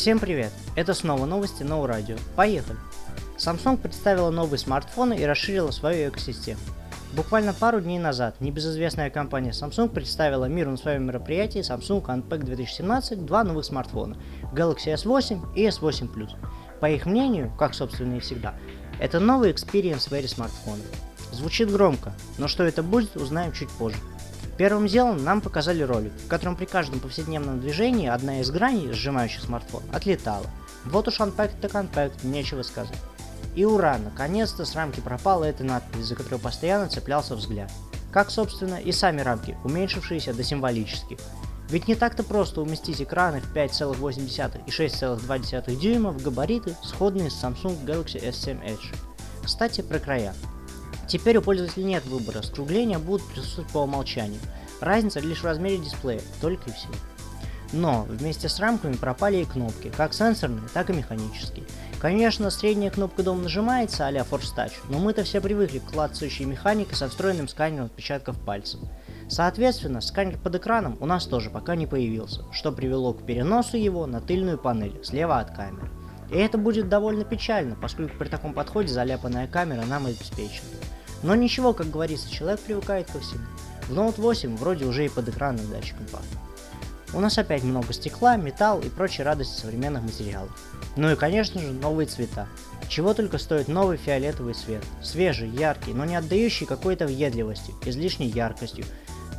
Всем привет! Это снова новости No Radio. Поехали! Samsung представила новые смартфоны и расширила свою экосистему. Буквально пару дней назад небезызвестная компания Samsung представила миру на своем мероприятии Samsung Unpack 2017 два новых смартфона Galaxy S8 и S8 Plus. По их мнению, как собственно и всегда, это новый experience в сфере смартфона. Звучит громко, но что это будет, узнаем чуть позже. Первым делом нам показали ролик, в котором при каждом повседневном движении одна из граней, сжимающих смартфон, отлетала. Вот уж Unpacked так Unpacked, нечего сказать. И ура, наконец-то с рамки пропала эта надпись, за которую постоянно цеплялся взгляд. Как, собственно, и сами рамки, уменьшившиеся до символических. Ведь не так-то просто уместить экраны в 5,8 и 6,2 дюйма в габариты, сходные с Samsung Galaxy S7 Edge. Кстати, про края. Теперь у пользователя нет выбора, скругления будут присутствовать по умолчанию. Разница лишь в размере дисплея, только и всего. Но вместе с рамками пропали и кнопки, как сенсорные, так и механические. Конечно, средняя кнопка дома нажимается а-ля Force Touch, но мы-то все привыкли к клацающей механике со встроенным сканером отпечатков пальцев. Соответственно, сканер под экраном у нас тоже пока не появился, что привело к переносу его на тыльную панель слева от камеры. И это будет довольно печально, поскольку при таком подходе заляпанная камера нам обеспечена. Но ничего, как говорится, человек привыкает ко всему. В Note 8 вроде уже и под экранным датчиком пахнет. У нас опять много стекла, металл и прочей радости современных материалов. Ну и конечно же новые цвета. Чего только стоит новый фиолетовый цвет. Свежий, яркий, но не отдающий какой-то въедливостью, излишней яркостью.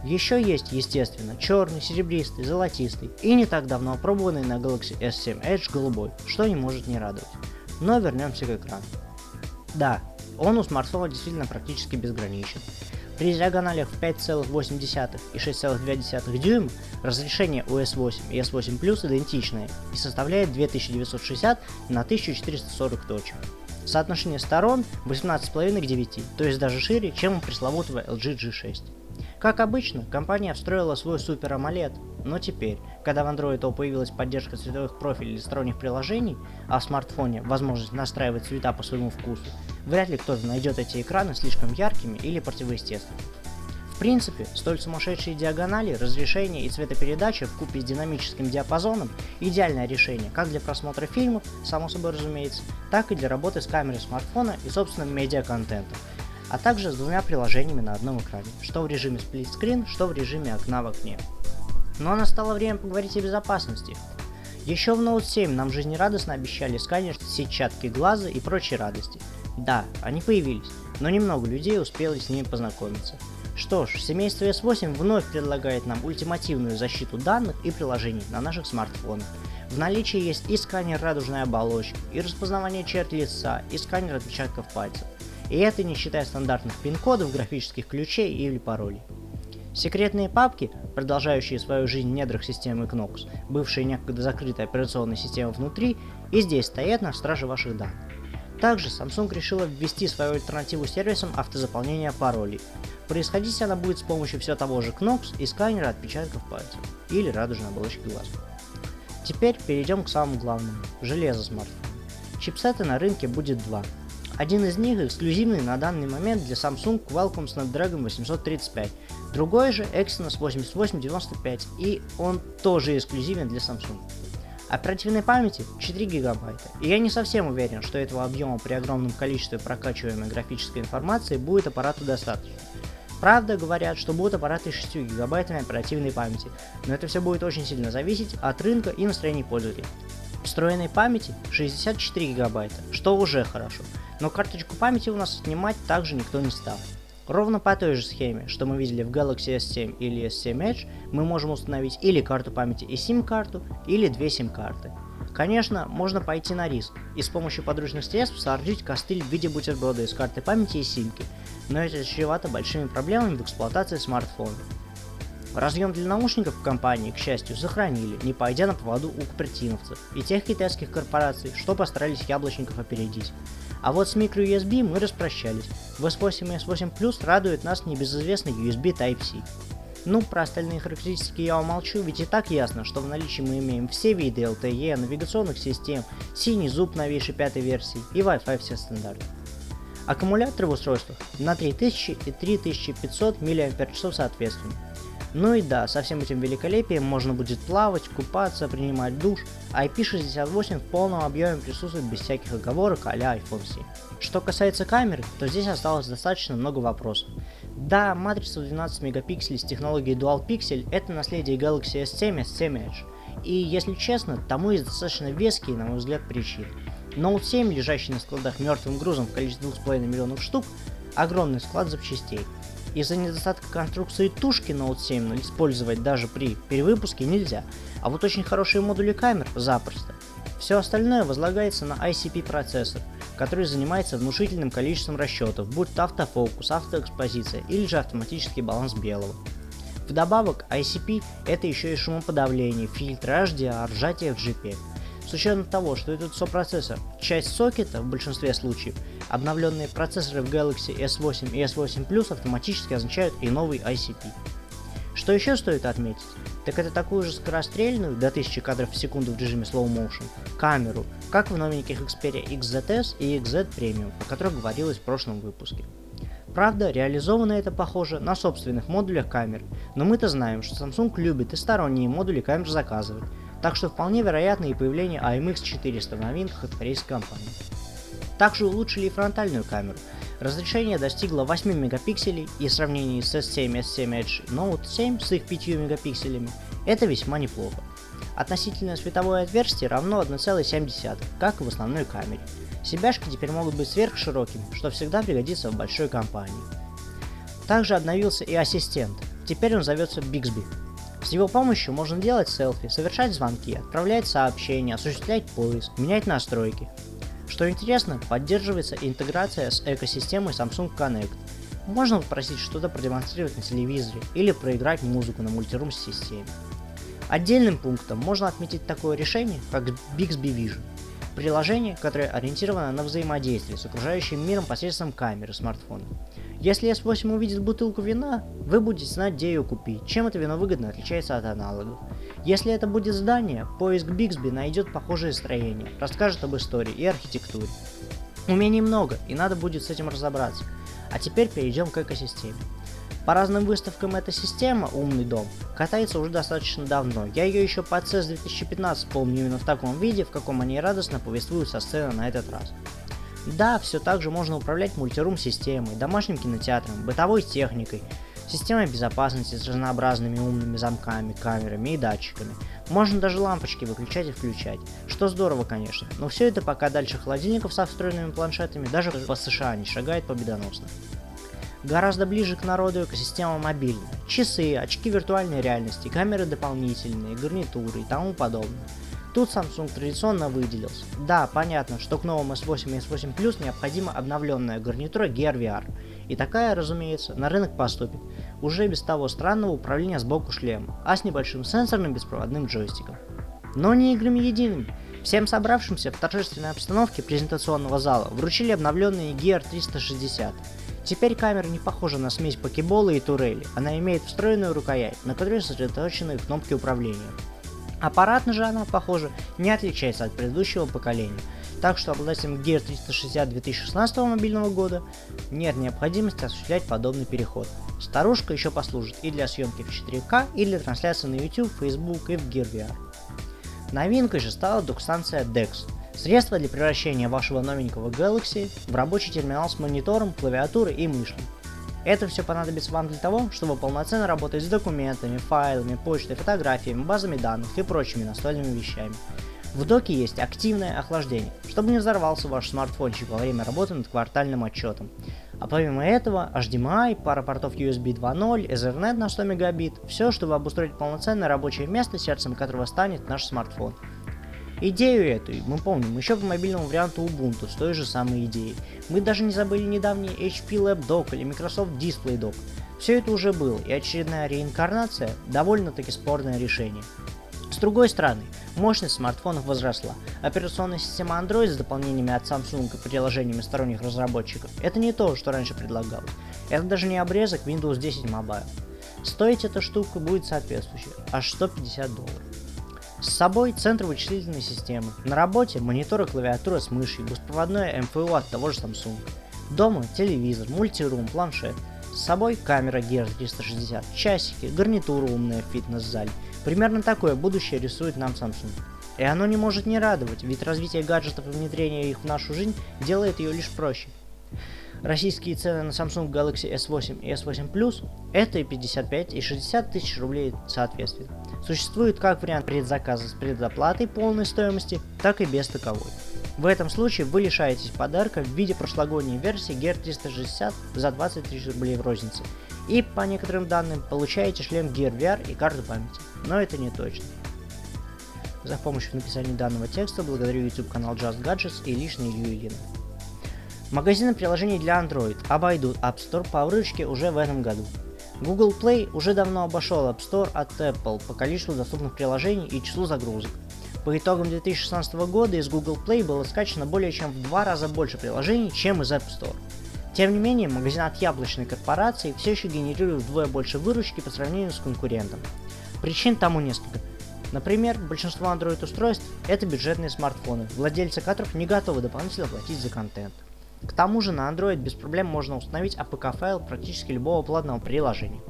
Еще есть, естественно, черный, серебристый, золотистый и не так давно опробованный на Galaxy S7 Edge голубой, что не может не радовать. Но вернемся к экрану. Да, он у смартфона действительно практически безграничен. При диагоналях в 5,8 и 6,2 дюйма разрешение у S8 и S8 Plus идентичное и составляет 2960 на 1440 точек. Соотношение сторон 18,5 к 9, то есть даже шире, чем у пресловутого LG G6. Как обычно, компания встроила свой Super AMOLED, но теперь, когда в Android Auto появилась поддержка цветовых профилей для сторонних приложений, а в смартфоне возможность настраивать цвета по своему вкусу, вряд ли кто-то найдет эти экраны слишком яркими или противоестественными. В принципе, столь сумасшедшие диагонали, разрешение и цветопередача в купе с динамическим диапазоном – идеальное решение как для просмотра фильмов, само собой разумеется, так и для работы с камерой смартфона и собственным медиаконтентом, а также с двумя приложениями на одном экране, что в режиме сплитскрин, что в режиме окна в окне. Но настало время поговорить о безопасности. Еще в Note 7 нам жизнерадостно обещали сканер сетчатки глаза и прочие радости. Да, они появились, но немного людей успели с ними познакомиться. Что ж, семейство S8 вновь предлагает нам ультимативную защиту данных и приложений на наших смартфонах. В наличии есть и сканер радужной оболочки, и распознавание черт лица, и сканер отпечатков пальцев. И это не считая стандартных пин-кодов, графических ключей или паролей. Секретные папки, продолжающие свою жизнь в недрах системы Knox, бывшие некогда закрытой операционной системой внутри, и здесь стоят на страже ваших данных. Также Samsung решила ввести свою альтернативу сервисам автозаполнения паролей. Происходить она будет с помощью все того же Knox и сканера отпечатков пальцев, или радужной оболочки глаз. Теперь перейдем к самому главному – железо смартфона. Чипсеты на рынке будет два один из них эксклюзивный на данный момент для Samsung Qualcomm Snapdragon 835, другой же Exynos 8895 и он тоже эксклюзивен для Samsung. Оперативной памяти 4 гигабайта, и я не совсем уверен, что этого объема при огромном количестве прокачиваемой графической информации будет аппарату достаточно. Правда, говорят, что будут аппараты с 6 гигабайтами оперативной памяти, но это все будет очень сильно зависеть от рынка и настроений пользователей. Встроенной памяти 64 гигабайта, что уже хорошо, но карточку памяти у нас снимать также никто не стал. Ровно по той же схеме, что мы видели в Galaxy S7 или S7 Edge, мы можем установить или карту памяти и сим-карту, или две сим-карты. Конечно, можно пойти на риск и с помощью подручных средств соорудить костыль в виде бутерброда из карты памяти и симки, но это чревато большими проблемами в эксплуатации смартфона. Разъем для наушников в компании, к счастью, сохранили, не пойдя на поводу у купертиновцев и тех китайских корпораций, что постарались яблочников опередить. А вот с microUSB мы распрощались. В S8 и S8 Plus радует нас небезызвестный USB Type-C. Ну, про остальные характеристики я умолчу, ведь и так ясно, что в наличии мы имеем все виды LTE, навигационных систем, синий зуб новейшей пятой версии и Wi-Fi все стандарты. Аккумуляторы в устройствах на 3000 и 3500 мАч соответственно. Ну и да, со всем этим великолепием можно будет плавать, купаться, принимать душ, а IP68 в полном объеме присутствует без всяких оговорок а iPhone 7. Что касается камеры, то здесь осталось достаточно много вопросов. Да, матрица в 12 мегапикселей с технологией Dual Pixel это наследие Galaxy S7 и S7 Edge. И если честно, тому есть достаточно веские, на мой взгляд, причины. Note 7, лежащий на складах мертвым грузом в количестве 2,5 миллионов штук, огромный склад запчастей. Из-за недостатка конструкции тушки Note 7 использовать даже при перевыпуске нельзя, а вот очень хорошие модули камер запросто. Все остальное возлагается на ICP процессор, который занимается внушительным количеством расчетов, будь то автофокус, автоэкспозиция или же автоматический баланс белого. Вдобавок, ICP это еще и шумоподавление, фильтры HDR, сжатие в JPEG. С учетом того, что этот сопроцессор – часть сокета в большинстве случаев, обновленные процессоры в Galaxy S8 и S8 Plus автоматически означают и новый ICP. Что еще стоит отметить, так это такую же скорострельную, до 1000 кадров в секунду в режиме slow motion, камеру, как в новеньких Xperia XZS и XZ Premium, о которых говорилось в прошлом выпуске. Правда, реализовано это похоже на собственных модулях камер, но мы-то знаем, что Samsung любит и сторонние модули камер заказывать, так что вполне вероятно и появление AMX400 в новинках от корейской компании. Также улучшили и фронтальную камеру. Разрешение достигло 8 мегапикселей и в сравнении с S7 S7 Edge Note 7 с их 5 мегапикселями это весьма неплохо. Относительное световое отверстие равно 1,7, как и в основной камере. Себяшки теперь могут быть сверхширокими, что всегда пригодится в большой компании. Также обновился и ассистент, теперь он зовется Bixby. С его помощью можно делать селфи, совершать звонки, отправлять сообщения, осуществлять поиск, менять настройки. Что интересно, поддерживается интеграция с экосистемой Samsung Connect. Можно попросить что-то продемонстрировать на телевизоре или проиграть музыку на мультирум системе. Отдельным пунктом можно отметить такое решение, как Bixby Vision. Приложение, которое ориентировано на взаимодействие с окружающим миром посредством камеры смартфона. Если S8 увидит бутылку вина, вы будете знать, где ее купить, чем это вино выгодно отличается от аналогов. Если это будет здание, поиск Bixby найдет похожее строение, расскажет об истории и архитектуре. Умений много, и надо будет с этим разобраться. А теперь перейдем к экосистеме. По разным выставкам эта система, умный дом, катается уже достаточно давно. Я ее еще по CES 2015 помню именно в таком виде, в каком они радостно повествуют со сцены на этот раз. Да, все так же можно управлять мультирум-системой, домашним кинотеатром, бытовой техникой, системой безопасности с разнообразными умными замками, камерами и датчиками. Можно даже лампочки выключать и включать, что здорово, конечно, но все это пока дальше холодильников со встроенными планшетами даже по США не шагает победоносно. Гораздо ближе к народу экосистема мобильная. Часы, очки виртуальной реальности, камеры дополнительные, гарнитуры и тому подобное. Тут Samsung традиционно выделился. Да, понятно, что к новым S8 и S8 Plus необходима обновленная гарнитура Gear VR. И такая, разумеется, на рынок поступит. Уже без того странного управления сбоку шлема, а с небольшим сенсорным беспроводным джойстиком. Но не играми едиными. Всем собравшимся в торжественной обстановке презентационного зала вручили обновленный Gear 360. Теперь камера не похожа на смесь покебола и турели, она имеет встроенную рукоять, на которой сосредоточены кнопки управления. Аппаратно же она, похоже, не отличается от предыдущего поколения, так что обладателям Gear 360 2016 мобильного года нет необходимости осуществлять подобный переход. Старушка еще послужит и для съемки в 4К, и для трансляции на YouTube, Facebook и в Gear VR. Новинкой же стала док-станция DeX, Средство для превращения вашего новенького Galaxy в рабочий терминал с монитором, клавиатурой и мышью. Это все понадобится вам для того, чтобы полноценно работать с документами, файлами, почтой, фотографиями, базами данных и прочими настольными вещами. В доке есть активное охлаждение, чтобы не взорвался ваш смартфончик во время работы над квартальным отчетом. А помимо этого, HDMI, пара портов USB 2.0, Ethernet на 100 мегабит, все, чтобы обустроить полноценное рабочее место, сердцем которого станет наш смартфон. Идею эту мы помним еще по мобильному варианту Ubuntu с той же самой идеей. Мы даже не забыли недавний HP Lab Dock или Microsoft Display Dock. Все это уже было, и очередная реинкарнация – довольно-таки спорное решение. С другой стороны, мощность смартфонов возросла. Операционная система Android с дополнениями от Samsung и приложениями сторонних разработчиков – это не то, что раньше предлагалось. Это даже не обрезок Windows 10 Mobile. Стоить эта штука будет соответствующая – аж 150 долларов. С собой центр вычислительной системы. На работе монитор и клавиатура с мышью, беспроводное МФУ от того же Samsung. Дома телевизор, мультирум, планшет. С собой камера Gear 360, часики, гарнитура умная в фитнес-зале. Примерно такое будущее рисует нам Samsung. И оно не может не радовать, ведь развитие гаджетов и внедрение их в нашу жизнь делает ее лишь проще. Российские цены на Samsung Galaxy S8 и S8 Plus это и 55 и 60 тысяч рублей соответственно. Существует как вариант предзаказа с предоплатой полной стоимости, так и без таковой. В этом случае вы лишаетесь подарка в виде прошлогодней версии Gear 360 за 20 тысяч рублей в рознице. И по некоторым данным получаете шлем Gear VR и карту памяти. Но это не точно. За помощь в написании данного текста благодарю YouTube канал Just Gadgets и лично Илью Ильина. Магазины приложений для Android обойдут App Store по выручке уже в этом году. Google Play уже давно обошел App Store от Apple по количеству доступных приложений и числу загрузок. По итогам 2016 года из Google Play было скачано более чем в два раза больше приложений, чем из App Store. Тем не менее, магазин от яблочной корпорации все еще генерирует вдвое больше выручки по сравнению с конкурентом. Причин тому несколько. Например, большинство Android-устройств – это бюджетные смартфоны, владельцы которых не готовы дополнительно платить за контент. К тому же на Android без проблем можно установить APK-файл практически любого платного приложения.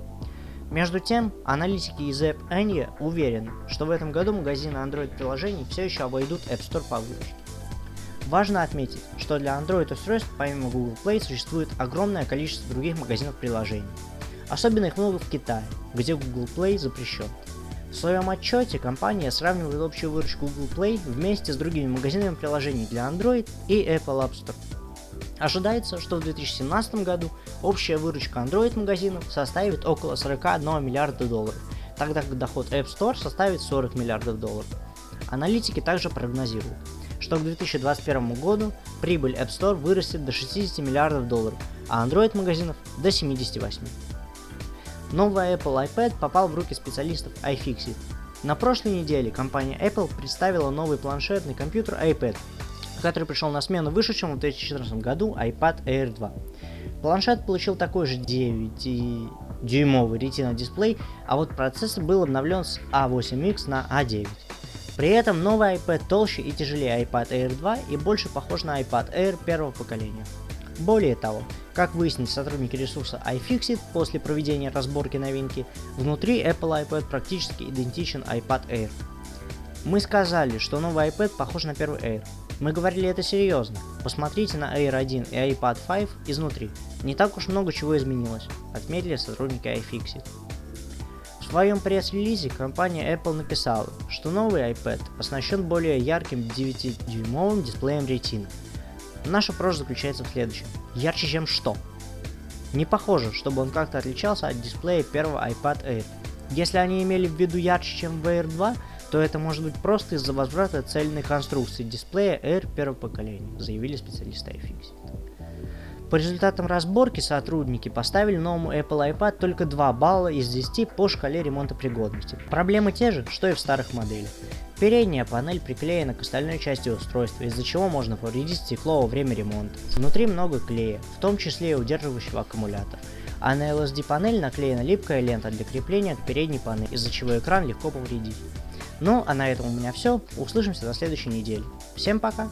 Между тем, аналитики из App Annie уверены, что в этом году магазины Android-приложений все еще обойдут App Store по выручке. Важно отметить, что для Android-устройств помимо Google Play существует огромное количество других магазинов приложений. Особенно их много в Китае, где Google Play запрещен. В своем отчете компания сравнивает общую выручку Google Play вместе с другими магазинами приложений для Android и Apple App Store. Ожидается, что в 2017 году общая выручка Android-магазинов составит около 41 миллиарда долларов, тогда как доход App Store составит 40 миллиардов долларов. Аналитики также прогнозируют, что к 2021 году прибыль App Store вырастет до 60 миллиардов долларов, а Android-магазинов до 78. Новый Apple iPad попал в руки специалистов iFixit. На прошлой неделе компания Apple представила новый планшетный компьютер iPad, который пришел на смену вышедшему в 2014 году iPad Air 2. Планшет получил такой же 9-дюймовый Retina дисплей, а вот процессор был обновлен с A8X на A9. При этом новый iPad толще и тяжелее iPad Air 2 и больше похож на iPad Air первого поколения. Более того, как выяснили сотрудники ресурса iFixit после проведения разборки новинки, внутри Apple iPad практически идентичен iPad Air. Мы сказали, что новый iPad похож на первый Air, мы говорили это серьезно. Посмотрите на Air 1 и iPad 5 изнутри. Не так уж много чего изменилось, отметили сотрудники iFixit. В своем пресс-релизе компания Apple написала, что новый iPad оснащен более ярким 9-дюймовым дисплеем Retina. Наша просьба заключается в следующем. Ярче чем что? Не похоже, чтобы он как-то отличался от дисплея первого iPad Air. Если они имели в виду ярче, чем в Air 2, то это может быть просто из-за возврата цельной конструкции дисплея Air первого поколения, заявили специалисты iFixit. По результатам разборки сотрудники поставили новому Apple iPad только 2 балла из 10 по шкале ремонта пригодности. Проблемы те же, что и в старых моделях. Передняя панель приклеена к остальной части устройства, из-за чего можно повредить стекло во время ремонта. Внутри много клея, в том числе и удерживающего аккумулятор. А на LSD панель наклеена липкая лента для крепления к передней панели, из-за чего экран легко повредить. Ну, а на этом у меня все. Услышимся на следующей неделе. Всем пока!